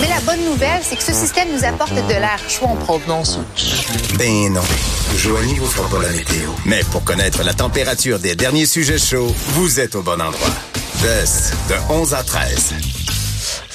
Mais la bonne nouvelle, c'est que ce système nous apporte de l'air chaud en provenance. Ben non. Joanie vous fera pas la météo. Mais pour connaître la température des derniers sujets chauds, vous êtes au bon endroit. Bess, de 11 à 13.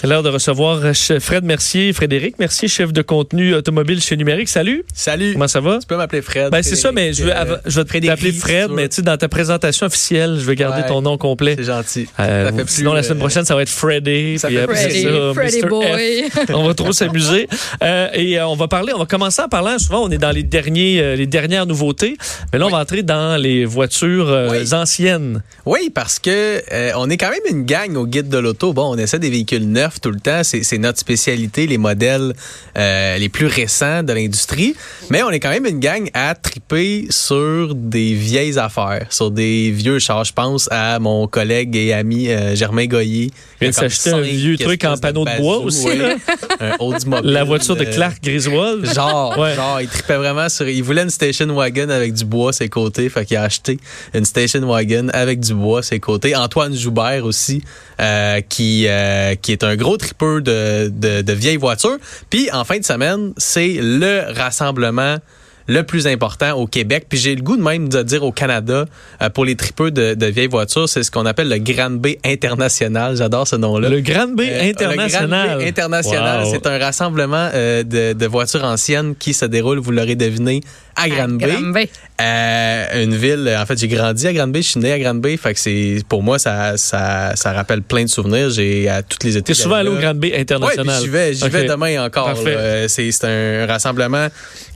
C'est l'heure de recevoir Fred Mercier, Frédéric Mercier, chef de contenu automobile chez Numérique. Salut. Salut. Comment ça va? Tu peux m'appeler Fred. Ben, c'est ça, mais je veux, euh, je vais t'appeler Fred, mais tu sais, dans ta présentation officielle, je vais garder Ouais. ton nom complet. C'est gentil. Euh, Ça fait plus, sinon, la semaine euh, prochaine, ça va être Freddy. ça puis fait Freddy, ça, Freddy Mr. Boy. F. On va trop s'amuser. Euh, et euh, on va parler, on va commencer en parlant, souvent, on est dans les, derniers, euh, les dernières nouveautés, mais là, on va entrer dans les voitures euh, Oui. anciennes. Oui, parce que euh, on est quand même une gang au guide de l'auto. Bon, on essaie des véhicules neufs tout le temps. C'est notre spécialité, les modèles euh, les plus récents de l'industrie. Mais on est quand même une gang à triper sur des vieilles affaires, sur des vieux chars. Je pense à mon collègue et ami euh, Germain Goyer. Il vient de s'acheter un vieux truc en panneau de bois bazou, aussi, oui. là. un Oldsmobile. La voiture de euh, Clark Griswold. Genre, Ouais. genre, il tripait vraiment sur. Il voulait une station wagon avec du bois à ses côtés, fait qu'il a acheté une station wagon avec du bois à ses côtés. Antoine Joubert aussi, euh, qui qui est un gros tripeur de, de, de vieilles voitures. Puis en fin de semaine, c'est le rassemblement le plus important au Québec. Puis j'ai le goût de même de dire au Canada, euh, pour les tripeux de, de vieilles voitures, c'est ce qu'on appelle le Grand B international. J'adore ce nom-là. Le Grand B Euh, international. Le Grand Prix international, Wow. c'est un rassemblement euh, de, de voitures anciennes qui se déroule, vous l'aurez deviné, à Granby. Granby. Euh, une ville, en fait, j'ai grandi à Granby, je suis né à Granby, fait que c'est pour moi ça, ça, ça rappelle plein de souvenirs. J'ai à toutes les étés. T'es souvent allé au. Grand B international. j'y vais, j'y vais demain encore. Euh, c'est un rassemblement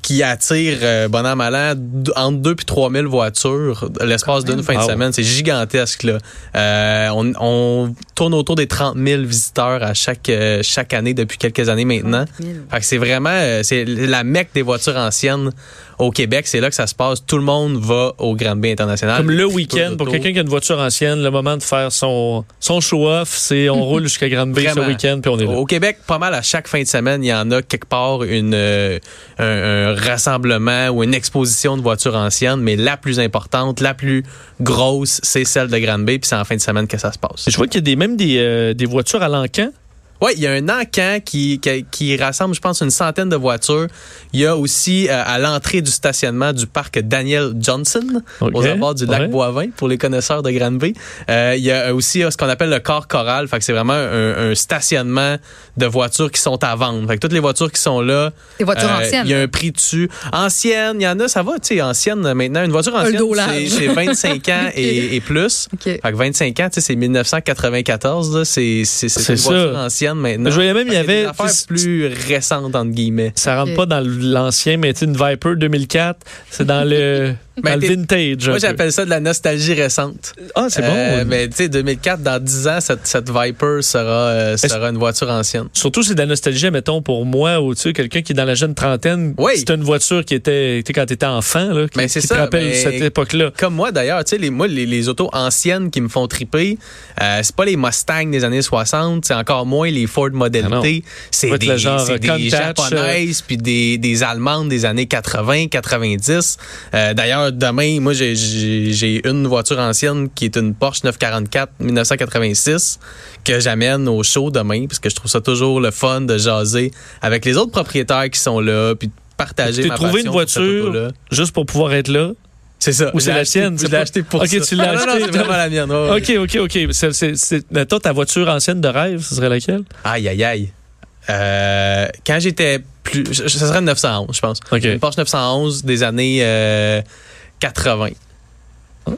qui attire, euh, bon an, mal an, d- entre 2 puis 3 000 voitures l'espace d'une fin de Wow. semaine. C'est gigantesque. Là. Euh, on, on tourne autour des 30 000 visiteurs à chaque, euh, chaque année depuis quelques années maintenant. Fait que c'est vraiment euh, c'est la mecque des voitures anciennes au Québec. C'est là que ça se passe. Tout le monde va au Grand B international. Comme le week-end, pour quelqu'un qui a une voiture ancienne, le moment de faire son, son show-off, c'est on roule jusqu'à Grande Bay ce week-end, puis on est là. Au Québec, pas mal à chaque fin de semaine, il y en a quelque part une, euh, un, un rassemblement ou une exposition de voitures anciennes, mais la plus importante, la plus grosse, c'est celle de Granby, puis c'est en fin de semaine que ça se passe. Je vois qu'il y a des, même des, euh, des voitures à l'encan. Oui, il y a un encan qui, qui, qui rassemble, je pense, une centaine de voitures. Il y a aussi euh, à l'entrée du stationnement du parc Daniel Johnson, aux abords du ouais. lac Boivin, pour les connaisseurs de Granby. Euh, il y a aussi euh, ce qu'on appelle le corps choral, fait que c'est vraiment un, un stationnement de voitures qui sont à vendre. Fait que toutes les voitures qui sont là, Des voitures euh, anciennes. Il y a un prix dessus. Ancienne, il y en a, ça va, tu sais, ancienne maintenant. Une voiture ancienne, c'est c'est 25 ans et, et plus. Fait que 25 ans, tu sais, c'est 1994, là. C'est une ça. voiture ancienne maintenant. Je voyais même, il y avait. des affaires plus récentes, entre guillemets. Ça rentre pas dans l'ancien, mais tu sais, une Viper 2004, c'est dans le, dans le vintage. Moi, j'appelle ça de la nostalgie récente. Ah, c'est Euh, bon. mais tu sais, 2004, dans 10 ans, cette, cette Viper sera, euh, sera une voiture ancienne. Surtout, c'est de la nostalgie, mettons, pour moi, ou tu sais, quelqu'un qui est dans la jeune trentaine. Oui. C'est une voiture qui était, tu sais, quand t'étais enfant, là. Qui, Ben, qui ça, te rappelle mais- cette époque-là. Comme moi d'ailleurs, tu sais, les, moi, les, les autos anciennes qui me font triper, euh, c'est pas les Mustang des années 60, c'est encore moins les Ford Model Ah. T. C'est des, le genre des japonaises puis des, des allemandes des années 80, 90. Euh, d'ailleurs, demain, moi, j'ai- une voiture ancienne qui est une Porsche 944 1986 que j'amène au show demain parce que je trouve ça toujours le fun de jaser avec les autres propriétaires qui sont là puis de partager ma trouvé une passion pour cette voiture juste pour pouvoir être là? C'est ça. Ou c'est la acheté- tienne, l'ai pas- acheté pour Ok, ça. tu l'as Non, non, acheté. non, c'est vraiment la mienne. OK, OK, OK. C'est, mettons, ta voiture ancienne de rêve, ce serait laquelle? Aïe, aïe, aïe. Euh, quand j'étais plus. Ce serait une 911, je pense. Une Porsche 911 des années euh, 80.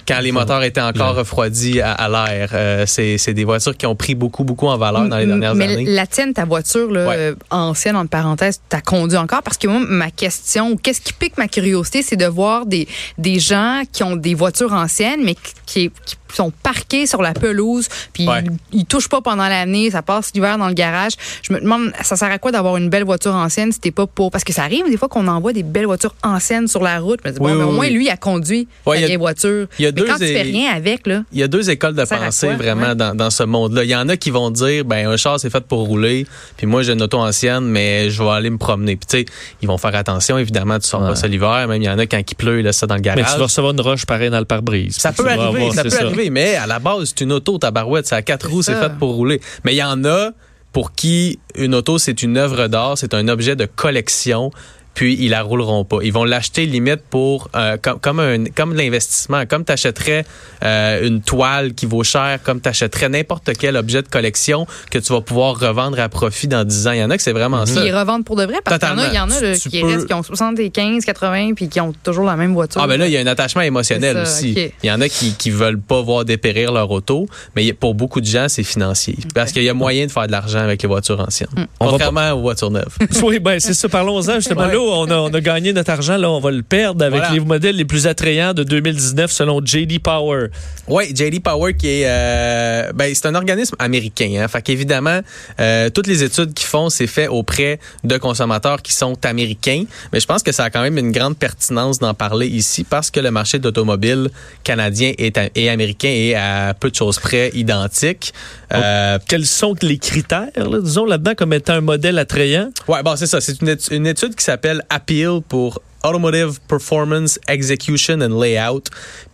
Quand les moteurs étaient encore Ouais. refroidis à, à l'air. Euh, c'est des voitures qui ont pris beaucoup, beaucoup en valeur dans les dernières Mais années. la tienne, ta voiture, là, Ouais. ancienne, entre parenthèses, t'as conduit encore? Parce que moi, ma question, ou qu'est-ce qui pique ma curiosité, c'est de voir des, des gens qui ont des voitures anciennes, mais qui, qui sont parqués sur la pelouse, puis Ouais. ils, ils touchent pas pendant l'année, ça passe l'hiver dans le garage. Je me demande, ça sert à quoi d'avoir une belle voiture ancienne si t'es pas pour... Parce que ça arrive des fois qu'on envoie des belles voitures anciennes sur la route. Dis, bon, Oui, mais au moins, oui. lui, il a conduit Ouais, sa a- vieille voiture. Il y a Mais deux quand tu fais et- rien avec, là... Il y a deux écoles de pensée quoi? vraiment Ouais. dans, dans ce monde-là. Il y en a qui vont dire, ben un char c'est fait pour rouler, puis moi j'ai une auto ancienne, mais je vais aller me promener. Puis tu sais, ils vont faire attention. Évidemment, tu sors Ouais. pas ça l'hiver. Même il y en a quand il pleut, là, ça dans le Mais garage. tu vas recevoir une roche pareille dans le pare-brise. Ça peut arriver, avoir- ça peut arriver, mais à la base, c'est une auto, ta barouette, c'est à quatre roues, c'est fait pour rouler. Mais il y en a pour qui une auto, c'est une œuvre d'art, c'est un objet de collection. Puis ils la rouleront pas. Ils vont l'acheter limite pour euh, comme comme un comme de l'investissement, comme t'achèterais euh, une toile qui vaut cher, comme t'achèterais n'importe quel objet de collection que tu vas pouvoir revendre à profit dans 10 ans. Il y en a que c'est vraiment ça. Ils revendent pour de vrai parce qu'il y en a, il y en a là, Tu- tu qui peux- restent, qui ont 75, 80, puis qui ont toujours la même voiture. Ah ben là, il y a un attachement émotionnel aussi. Il y en a qui qui veulent pas voir dépérir leur auto, mais pour beaucoup de gens, c'est financier. Parce qu'il y a moyen de faire de l'argent avec les voitures anciennes. On va Contrairement aux voitures neuves. Oui, ben c'est ça. Parlons-en justement. Ouais. Là, on a, on a gagné notre argent. Là, on va le perdre avec Voilà. les modèles les plus attrayants de 2019 selon JD Power. Oui, JD Power qui est euh, ben c'est un organisme américain hein. Fait qu'évidemment euh, toutes les études qu'ils font c'est fait auprès de consommateurs qui sont américains, mais je pense que ça a quand même une grande pertinence d'en parler ici parce que le marché d'automobile canadien est et américain est à peu de choses près identique. Euh, Quels sont les critères, là, disons, là-dedans, comme étant un modèle attrayant? Ouais, bon, c'est ça. C'est une étude qui s'appelle Appeal pour Automotive Performance, Execution and Layout.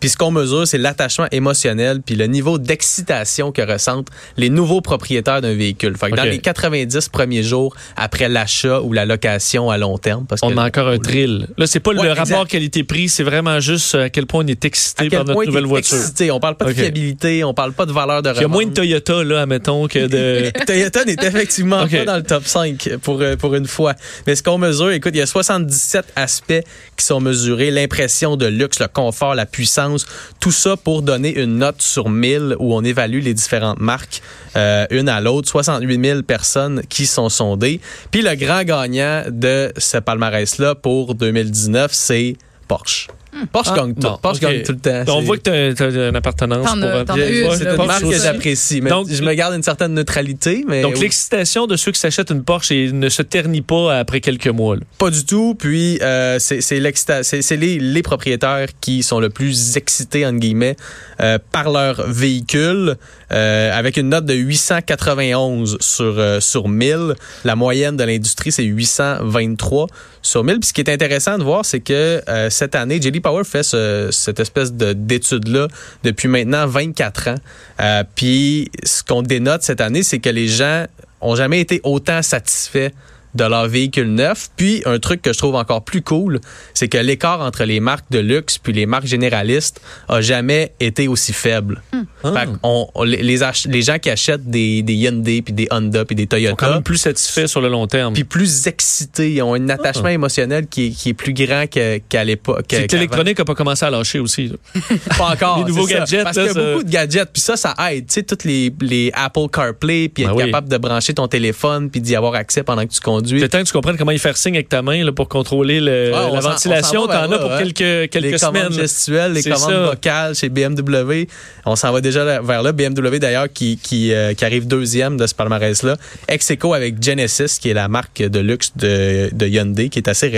Puis ce qu'on mesure, c'est l'attachement émotionnel puis le niveau d'excitation que ressentent les nouveaux propriétaires d'un véhicule. Fait que dans les 90 premiers jours après l'achat ou la location à long terme, parce que On a encore un thrill. Là, c'est pas Ouais, le exact. rapport qualité-prix, c'est vraiment juste euh, à quel point on est excité par notre nouvelle voiture. excité. On parle pas de fiabilité, on parle pas de valeur de Il y a moins de revente. Toyota, là, admettons, que de. Toyota n'est effectivement OK. pas dans le top 5 pour, euh, pour une fois. Mais ce qu'on mesure, écoute, il y a 77 aspects qui sont mesurés. L'impression de luxe, le confort, la puissance, tout ça pour donner une note sur 1000 où on évalue les différentes marques euh, une à l'autre. 68 000 personnes qui sont sondées. Puis le grand gagnant de ce palmarès-là pour 2019, c'est Porsche. Porsche Ah, gagne tout. Porsche gagne tout le temps. On C'est- voit que t'as- t'as une appartenance T'en pour as- as c'est une marque que j'apprécie. Donc, je me garde une certaine neutralité. Mais Donc, oui. l'excitation de ceux qui s'achètent une Porsche et ne se ternit pas après quelques mois. là. Pas du tout. Puis euh, c'est les, les propriétaires qui sont le plus excités entre guillemets euh, par leur véhicule, euh, avec une note de 891 sur euh, sur 1000. La moyenne de l'industrie c'est 823 sur 1000. Puis ce qui est intéressant de voir, c'est que euh, cette année, JD Power fait ce- cette espèce de d'étude là depuis maintenant 24 ans. Euh, puis ce qu'on dénote cette année, c'est que les gens ont jamais été autant satisfaits de leur véhicule neuf. Puis un truc que je trouve encore plus cool, c'est que l'écart entre les marques de luxe puis les marques généralistes a jamais été aussi faible. Fait qu'on- on- les, les ach- les gens qui achètent des, des Hyundai puis des Honda puis des Ils sont quand Toyota même plus satisfaits sur le long terme. puis plus excités, ils ont un attachement émotionnel qui est, qui est plus grand que- qu'à l'époque. C'est que qu'avant. l'électronique n'a pas commencé à lâcher aussi. Pas encore. Les nouveaux ça. gadgets, Parce qu'il y a ça- beaucoup de gadgets. Puis ça, ça aide. Tu sais, toutes les, les Apple CarPlay, puis être Ben oui. capable de brancher ton téléphone, puis d'y avoir accès pendant que tu conduis. C'est temps que tu comprennes comment y faire signe avec ta main là, pour contrôler le- on la ventilation. T'en as pour quelques, quelques les semaines. commandes gestuelles, les commandes ça. vocales chez BMW. On s'en va déjà vers là. BMW, d'ailleurs, qui, qui, euh, qui arrive deuxième de ce palmarès-là. Ex aequo avec Genesis, qui est la marque de luxe de, de Hyundai, qui est assez,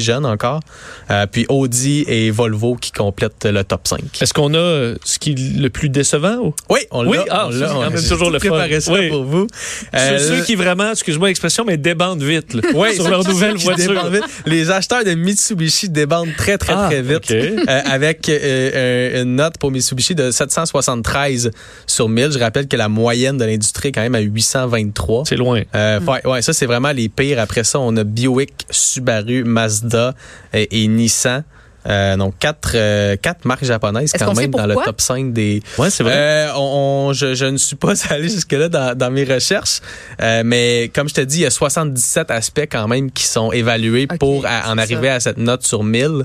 jeune encore. Euh, puis Audi et Volvo qui complètent le top 5. Est-ce qu'on a ce qui est le plus décevant? ou? Oui, on l'a. Oui, ah, on j'ai toujours le fun. préparé ça Oui. pour vous. Euh, Ceux ceux qui vraiment, excuse-moi l'expression, mais débandent vite là, Ouais, sur leur nouvelle voiture. Les acheteurs de Mitsubishi débandent très, très, Ah, très vite. Euh, avec euh, un- une note pour Mitsubishi de 773 sur 1000. Je rappelle que la moyenne de l'industrie est quand même à 823. C'est loin. Euh, ouais, ouais, ça, c'est vraiment les pires. Après ça, on a Buick, Subaru, Mazda et, et Nissan. Euh, donc, quatre, euh, quatre marques japonaises quand sait même dans le top 5 des, Ouais, c'est vrai. euh, on, on- je, je ne suis pas allé jusque-là dans, dans mes recherches, euh, mais comme je te dis, il y a 77 aspects quand même qui sont évalués pour à- en arriver ça. à cette note sur 1000.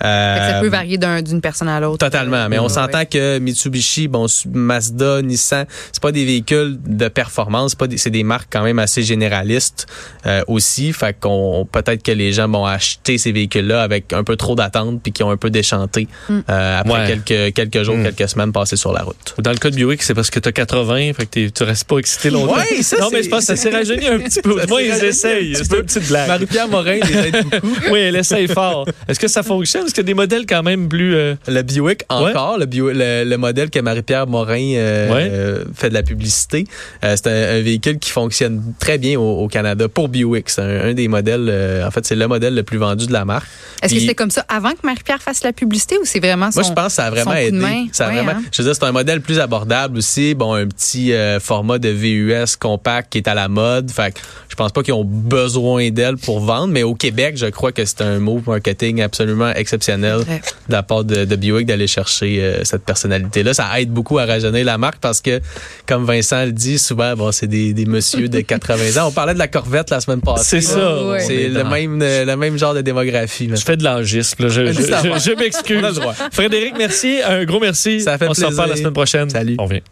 Fait que ça Euh, peut varier d'un- d'une personne à l'autre. Totalement, mais Ouais, on s'entend ouais. que Mitsubishi, bon, Mazda, Nissan, c'est pas des véhicules de performance, c'est pas des- c'est des marques quand même assez généralistes euh, aussi. Fait qu'on peut-être que les gens vont acheter ces véhicules-là avec un peu trop d'attente puis qui ont un peu déchanté euh, après Ouais. quelques, quelques jours, Mm. quelques semaines passées sur la route. Dans le cas de Buick, c'est parce que tu as 80, fait que t'es- tu restes pas excité longtemps. Ouais, ça, non, mais je pense que ça s'est rajeuni un petit peu. Moi, ils essayent. un petit C'est peu. une petite blague. Marie-Pierre Morin les aide beaucoup. Oui, elle essaye fort. Est-ce que ça fonctionne? Est-ce qu'il y a des modèles quand même plus... euh, Le Buick, encore, le, Buick- le, le modèle que Marie-Pierre Morin euh, Ouais. euh, fait de la publicité, euh, c'est un, un véhicule qui fonctionne très bien au, au Canada pour Buick. C'est un, un des modèles, euh, en fait, c'est le modèle le plus vendu de la marque. Est-ce que c'était comme ça avant que Marie-Pierre fasse la publicité ou c'est vraiment son Moi, je pense que ça a vraiment aidé. Ça a Ouais, vraiment, hein? Je veux dire, c'est un modèle plus abordable aussi. Bon, un petit euh, format de VUS compact qui est à la mode. Fait que je pense pas qu'ils ont besoin d'elle pour vendre, mais au Québec, je crois que c'est un move marketing absolument exceptionnel Ouais. de la part de, de Buick d'aller chercher euh, cette personnalité-là. Ça aide beaucoup à rajeunir la marque parce que, comme Vincent le dit, souvent, bon, c'est des, des messieurs de 80 ans. On parlait de la Corvette la semaine passée. C'est ça. Ouais. C'est le même, le même genre de démographie. là. Je fais de l'angisme. là. Je, je, m'excuse. On. Frédéric, merci. Un gros merci. Ça fait On se reparle la plaisir. semaine prochaine. Salut. On revient.